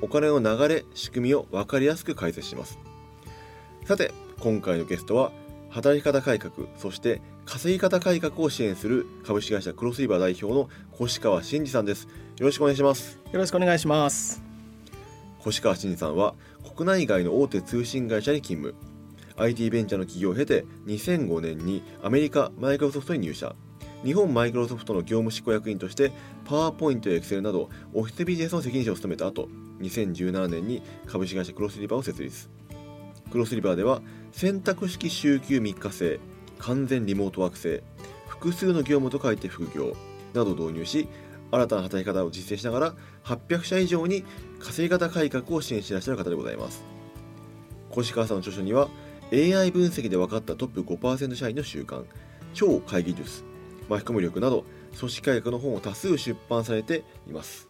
お金の流れ仕組みを分かりやすく解説します。さて今回のゲストは働き方改革そして稼ぎ方改革を支援する株式会社クロスリバー代表の越川真二さんです。よろしくお願いします。よろしくお願いします。越川真二さんは国内外の大手通信会社に勤務。IT ベンチャーの企業を経て2005年にアメリカマイクロソフトに入社。日本マイクロソフトの業務執行役員としてパワーポイントやエクセルなどオフィスビジネスの責任者を務めた後2017年に株式会社クロスリバーを設立。クロスリバーでは選択式週休3日制完全リモートワーク制複数の業務と書いて副業などを導入し新たな働き方を実践しながら800社以上に稼ぎ方改革を支援していらっしゃる方でございます。越川さんの著書には AI 分析で分かったトップ5%社員の習慣超会議術巻き込み力など組織改革の本を多数出版されています。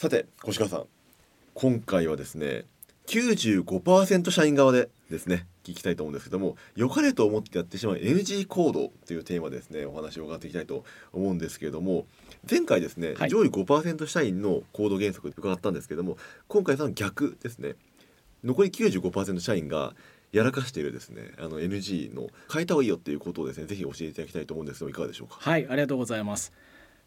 さて越川さん。今回はですね95%社員側でですね聞きたいと思うんですけども良かれと思ってやってしまう NG 行動というテーマでですねお話を伺っていきたいと思うんですけれども前回ですね、はい、上位5%社員の行動原則伺ったんですけども今回さん逆ですね。残り95%社員がやらかしているですねあの NG の変えた方がいいよっていうことをですねぜひ教えていただきたいと思うんですがいかがでしょうか？はいありがとうございます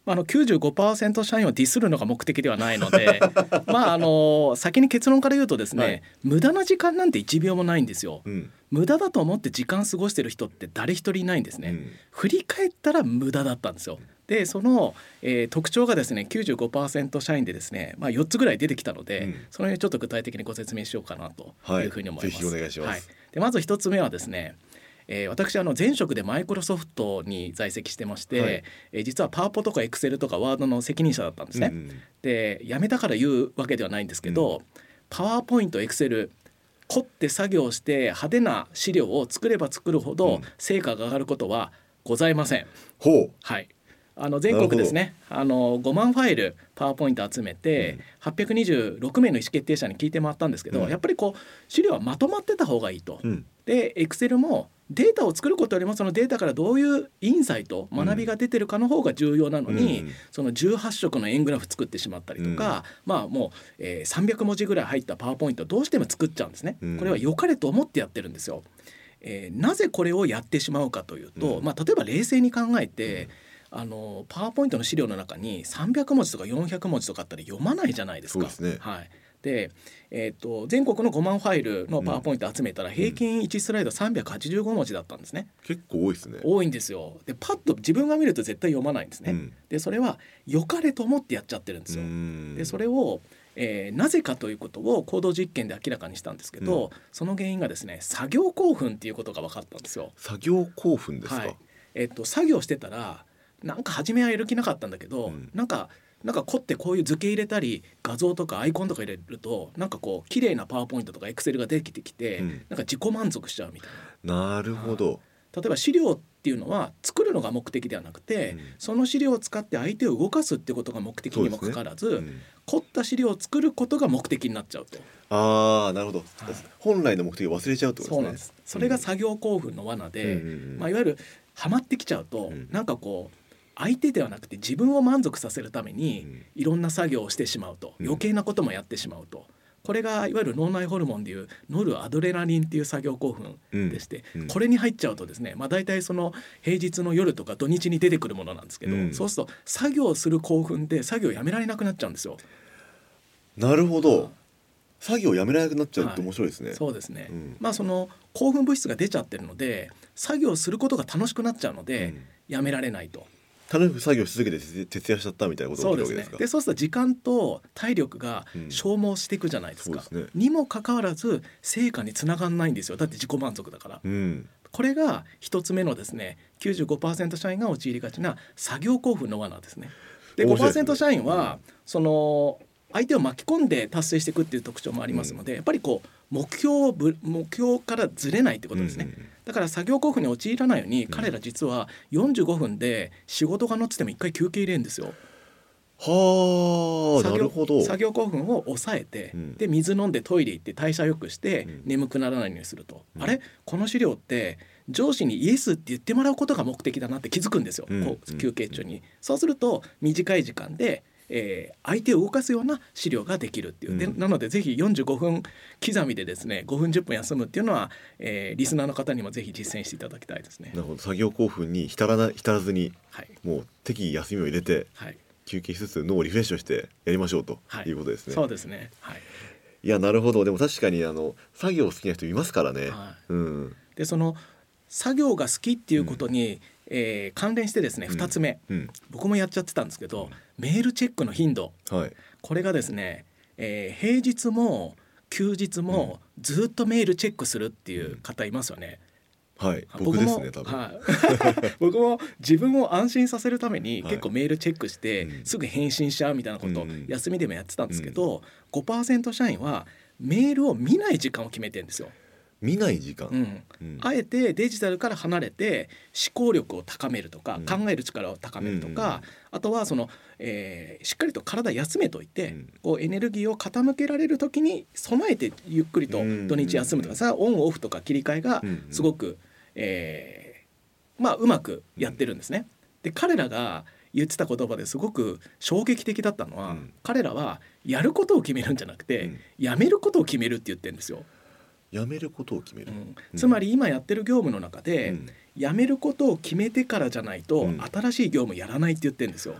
あの95%社員をディスるのが目的ではないので まああの先に結論から言うとですね、はい、無駄な時間なんて1秒もないんですよ、うん、無駄だと思って時間過ごしてる人って誰一人いないんですね、うん、振り返ったら無駄だったんですよ。でその、えー、特徴がですね95%社員でですね、まあ、4つぐらい出てきたので、うん、その辺ちょっと具体的にご説明しようかなというふうに思います。はい、ぜひお願いします、はい、でまず1つ目はですねえー、私あの前職でマイクロソフトに在籍してまして、はい、えー、実はパワポとかエクセルとかワードの責任者だったんですね。うん、で辞めたから言うわけではないんですけど、うん、パワーポイントエクセル凝って作業して派手な資料を作れば作るほど成果が上がることはございません。ほう。はい。あの全国ですね。あの5万ファイルパワーポイント集めて、うん、826名の意思決定者に聞いてもらったんですけど、うん、やっぱりこう資料はまとまってた方がいいと。うん、でエクセルもデータを作ることよりもそのデータからどういうインサイト学びが出てるかの方が重要なのに、うん、その18色の円グラフ作ってしまったりとか、うん、まあもう、えー、300文字ぐらい入ったパワーポイントどうしても作っちゃうんですね。これは良かれと思ってやってるんですよ。えー、なぜこれをやってしまうかというと、まあ、例えば冷静に考えて、あのパワーポイントの資料の中に300文字とか400文字とかあったら読まないじゃないですか。すね、はい。で、えーと、全国の5万ファイルのパワーポイント集めたら平均1スライド385文字だったんですね。結構多いですね。多いんですよ。でパッと自分が見ると絶対読まないんですね。うん、でそれは良かれと思ってやっちゃってるんですよ。でそれをえー、なぜかということを行動実験で明らかにしたんですけど、うん、その原因がですね作業興奮っていうことが分かったんですよ。作業興奮ですか、はい、えーと、作業してたらなんか初めはやる気なかったんだけど、うん、なんかなんか凝ってこういう図形入れたり画像とかアイコンとか入れるとなんかこう綺麗なパワーポイントとかエクセルができてきて、うん、なんか自己満足しちゃうみたいな。なるほど。例えば資料っていうのは作るのが目的ではなくて、うん、その資料を使って相手を動かすってことが目的にもかかわらず、ねうん、凝った資料を作ることが目的になっちゃうと。ああなるほど、はい、本来の目的を忘れちゃうってことですね。そそれが作業興奮の罠で、まあ、いわゆるハマってきちゃうと、うん、なんかこう相手ではなくて自分を満足させるためにいろんな作業をしてしまうと、余計なこともやってしまうと。これがいわゆる脳内ホルモンでいうノルアドレナリンっていう作業興奮でして、うん。うん、これに入っちゃうとですね、まあ、大体その平日の夜とか土日に出てくるものなんですけど、うん、そうすると作業する興奮で作業やめられなくなっちゃうんですよ。なるほど。作業やめられなくなっちゃうって面白いですね。はい、そうですね、まあその興奮物質が出ちゃってるので作業することが楽しくなっちゃうので、やめられないと。楽しく作業し続けて徹夜しちゃったみたいなことそうですね。でそうすると時間と体力が消耗していくじゃないですか、うんすね、にもかかわらず成果につながんないんですよ。だって自己満足だから、うん、これが一つ目のですね95%社員が陥りがちな作業興奮の罠ですね。で5%社員はその相手を巻き込んで達成していくっていう特徴もありますので、やっぱりこう目標目標からずれないってことですね、だから作業興奮に陥らないように、彼ら実は45分で仕事が乗ってても一回休憩入れるんですよ。はあなるほど。作業興奮を抑えて、うん、で水飲んでトイレ行って代謝よくして、眠くならないようにすると、うん、あれ？この資料って上司にイエスって言ってもらうことが目的だなって気づくんですよ、うん、こう休憩中に。そうすると短い時間でえー、相手を動かすような資料ができるっていう、でなのでぜひ45分刻みでですね5分10分休むっていうのは、えー、リスナーの方にもぜひ実践していただきたいですね。なるほど作業興奮に浸らな浸らずに、はい、もう適宜休みを入れて、はい、休憩しつつ脳をリフレッシュしてやりましょうということですね。そうですね。はい。いやなるほどでも確かにあの作業好きな人いますからね。はい、うん。でその作業が好きっていうことに、うん、えー、関連してですね2つ目、うん、僕もやっちゃってたんですけど、メールチェックの頻度、はい、これがですね、えー、平日も休日もずっとメールチェックするっていう方いますよね。はい。僕ですねはい、僕も自分を安心させるために結構メールチェックして、すぐ返信しちゃうみたいなことを休みでもやってたんですけど、うん、5%社員はメールを見ない時間を決めてるんですよ。見ない時間、うん。うん、あえてデジタルから離れて思考力を高めるとか、うん、考える力を高めるとか、あとはその、えー、しっかりと体休めといて、こうエネルギーを傾けられる時に備えてゆっくりと土日休むとかさ、オンオフとか切り替えがすごく、えー、まあうまくやってるんですね。で彼らが言ってた言葉ですごく衝撃的だったのは、うん、彼らはやることを決めるんじゃなくて、うん、やめることを決めるって言ってるんですよ。やめることを決める、うん、つまり今やってる業務の中で、うん、やめることを決めてからじゃないと、新しい業務やらないって言ってるんですよ。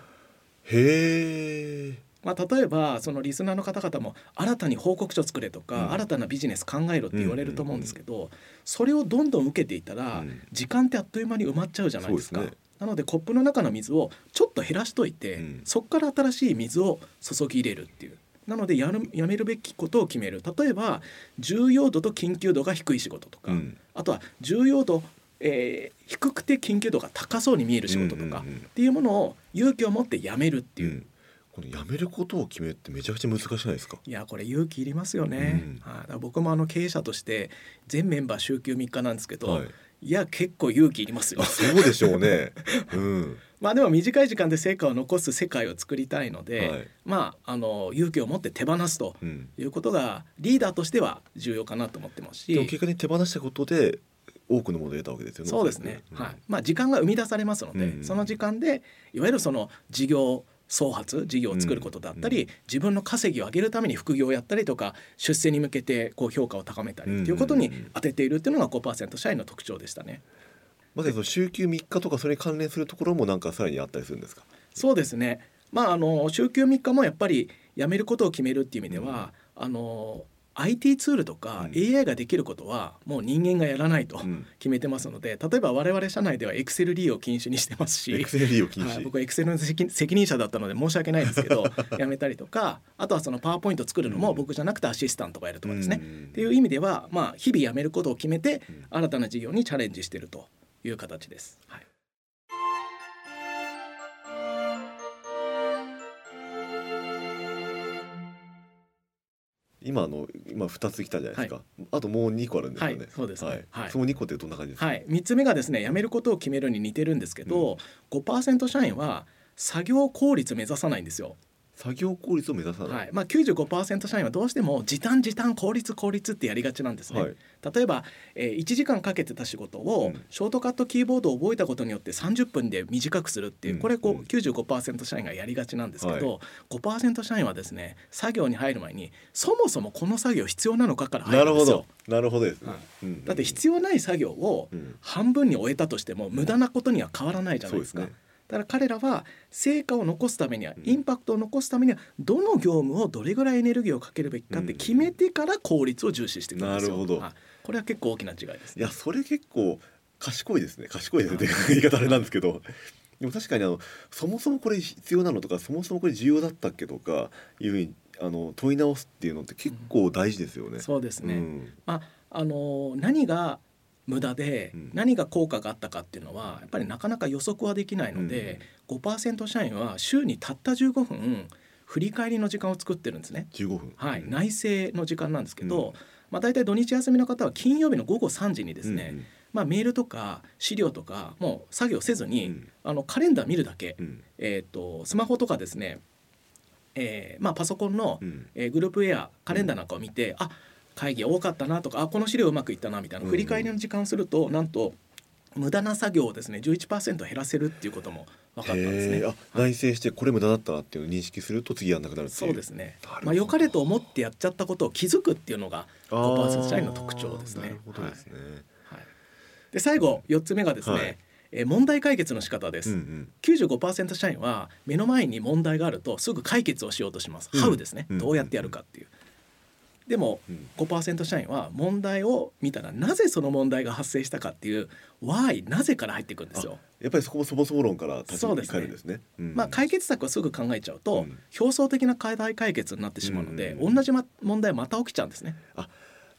へえ。まあ、例えばそのリスナーの方々も新たに報告書作れとか、新たなビジネス考えろって言われると思うんですけど、それをどんどん受けていたら、時間ってあっという間に埋まっちゃうじゃないですか。なのでコップの中の水をちょっと減らしといて、そこから新しい水を注ぎ入れるっていう。なのでやるやめるべきことを決める。例えば重要度と緊急度が低い仕事とか、うん、あとは重要度、えー、低くて緊急度が高そうに見える仕事とかっていうものを勇気を持ってやめるっていう。うん。このやめることを決めるってめちゃくちゃ難しいですか？いやこれ勇気いりますよね、うん、はあ、僕もあの経営者として全メンバー週休3日なんですけど、はい、いや結構勇気いりますよ。そうでしょうね。うん。まあでも短い時間で成果を残す世界を作りたいので、はい、まああの勇気を持って手放すということがリーダーとしては重要かなと思ってますし。結果に手放したことで多くのものを得たわけですよね。そうですね。うん、はい。まあ時間が生み出されますので、うん、その時間でいわゆるその事業創発事業を作ることだったり、うん、自分の稼ぎを上げるために副業をやったりとか出世に向けてこう評価を高めたりということに当てているっていうのが5%社員の特徴でしたね。まずその週休3日とかそれに関連するところもなんかさらにあったりするんですか？そうですね。まああの週休3日もやっぱり辞めることを決めるっていう意味では、うん、あの IT ツールとか AI ができることはもう人間がやらないと決めてますので、例えば我々社内では Excel 利用禁止にしてますし。Excel 利用禁止、はい、僕は Excel の責任者だったので申し訳ないんですけど やめたりとかあとはそのパワーポイント作るのも僕じゃなくてアシスタントがやるとかですね、っていう意味ではまあ日々やめることを決めて新たな事業にチャレンジしているという形です。はい。今の今二つ来たじゃないですか、はい、あともう二個あるんですよね、はい、そうですね、はい、その二個ってどんな感じですか、はい、三つ目がですね辞めることを決めるに似てるんですけど、うん、5%社員は作業効率目指さないんですよ作業効率を目指さない、はい。まあ、95%社員はどうしても時短時短効率効率ってやりがちなんですね、はい、例えば、えー、1時間かけてた仕事を、うん、ショートカットキーボードを覚えたことによって30分で短くするっていう、これこう95%社員がやりがちなんですけど、はい、5%社員はですね作業に入る前にそもそもこの作業必要なのかから入るんですよ。なるほど。ですね、うん、だって必要ない作業を半分に終えたとしても無駄なことには変わらないじゃないですか。すねだから彼らは成果を残すためにはインパクトを残すためにはどの業務をどれぐらいエネルギーをかけるべきかって決めてから効率を重視していくんですよ。なるほどこれは結構大きな違いです、ね、いやそれ結構賢いですね賢いですね 言い方あれなんですけど。でも確かにあのそもそもこれ必要なのとかそもそもこれ重要だったっけとかいうふうにあの問い直すっていうのって結構大事ですよね。うん、そうですね。うん、まああの何が無駄で何が効果があったかっていうのはやっぱりなかなか予測はできないので、うん、5%社員は週にたった15分振り返りの時間を作ってるんですね。15分、はい、内政の時間なんですけど、うん、まあ、大体土日休みの方は金曜日の午後3時にですね、うん、まあ、メールとか資料とかもう作業せずに、うん、あのカレンダー見るだけ、えーと、スマホとかですね、えーまあ、パソコンの、えー、グループウェアカレンダーなんかを見て、あ会議多かったなとかあこの資料うまくいったなみたいな振り返りの時間をすると、なんと無駄な作業をですね11%減らせるっていうことも分かったんですね。あ内省してこれ無駄だったなっていう認識すると次やんなくなるそうですね。まあ良かれと思ってやっちゃったことを気づくっていうのが5%社員の特徴ですね。なるほどですね。はい。で最後4つ目がですね。はい。え問題解決の仕方です、うんうん、95%社員は目の前に問題があるとすぐ解決をしようとします、うん、ハウですね、どうやってやるかっていうでも5%社員は問題を見たらなぜその問題が発生したかっていう why なぜから入っていくんですよ。やっぱりそこもそもそも論から立ち返るんですね。すねうん、まあ解決策をすぐ考えちゃうと、うん、表層的な課題解決になってしまうので、うん、同じ、ま、問題また起きちゃうんですね。あ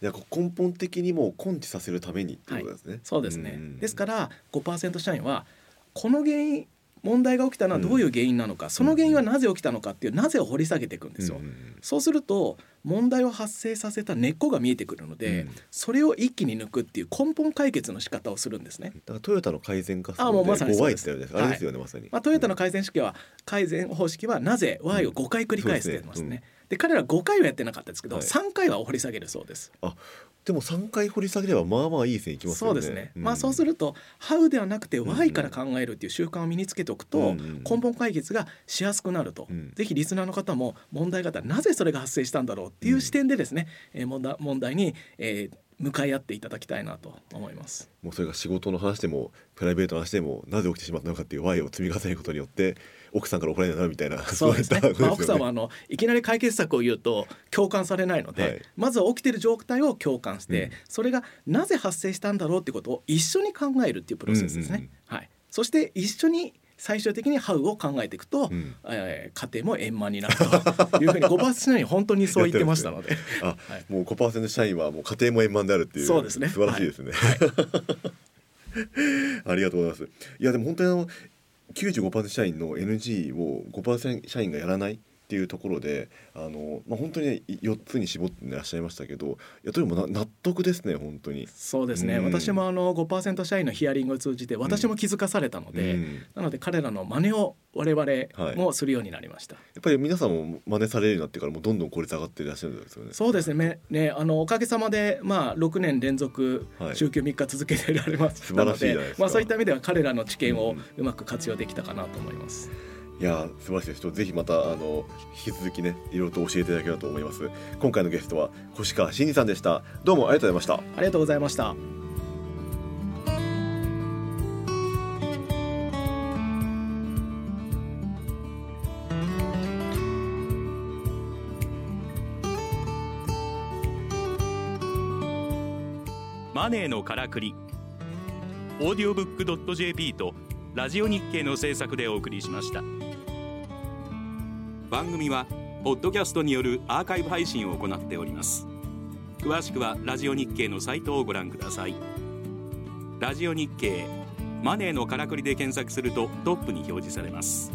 じゃ根本的にも根治させるためにってことですね。はい、そうですね。ですから5%社員はこの原因問題が起きたのはどういう原因なのか、うん、その原因はなぜ起きたのかっていうなぜを掘り下げていくんですよ。うん、そうすると問題を発生させた根っこが見えてくるので、うん、それを一気に抜くっていう根本解決の仕方をするんですね。だからトヨタの改善化あもうまさにそうです。あれですよね、はい、まさに。まあトヨタの改善式は改善方式はなぜ Y を5回繰り返してますね。で彼ら5回はやってなかったですけど、はい、3回は掘り下げるそうです。あでも3回掘り下げればまあまあいい線いきますよね。そうですね。うん、まあそうすると「How」ではなくて「Why」から考えるっていう習慣を身につけておくと、根本解決がしやすくなると、うん、ぜひリスナーの方も問題があったらなぜそれが発生したんだろうっていう視点でですね、うん、えー、問題問題に、えー、向かい合っていただきたいなと思います。もうそれが仕事の話でもプライベートの話でもなぜ起きてしまったのかっていう Y を積み重ねることによって奥さんから怒られないなみたいなそうですね。ね、まあ、奥さんはあのいきなり解決策を言うと共感されないので、はい、まずは起きてる状態を共感して、うん、それがなぜ発生したんだろうってことを一緒に考えるっていうプロセスですね。うんうんうん、はい、そして一緒に最終的にハウを考えていくと、うん、えー、家庭も円満になるというふうに5%社員本当にそう言ってましたので。あ、はい、もう5%社員はもう家庭も円満であるっていうそうですね。素晴らしいですね、はい。はい、ありがとうございます。いやでも本当にあの95%社員の NG を5%社員がやらないっていうところであの、まあ、本当に、ね、4つに絞っていらっしゃいましたけどいやどれも納得ですね本当に。そうですね、うん、私もあの5%社員のヒアリングを通じて私も気づかされたので、うん、なので彼らの真似を我々もするようになりました、はい、やっぱり皆さんも真似されるようになってからもどんどん効率上がっていらっしゃるんですよね。そうですね。ねあのおかげさまで、まあ、6年連続週休3日続けてられましたので、はい、まあ、そういった意味では彼らの知見をうまく活用できたかなと思います。うんいや素晴らしいです。ぜひまたあの引き続きねいろいろと教えていただければと思います。今回のゲストは越川真二さんでした。どうもありがとうございました。ありがとうございました。マネーのからくり。オーディオブック .jp とラジオ日経の制作でお送りしました番組はポッドキャストによるアーカイブ配信を行っております。詳しくはラジオ日経のサイトをご覧ください。ラジオ日経マネーのからくりで検索するとトップに表示されます。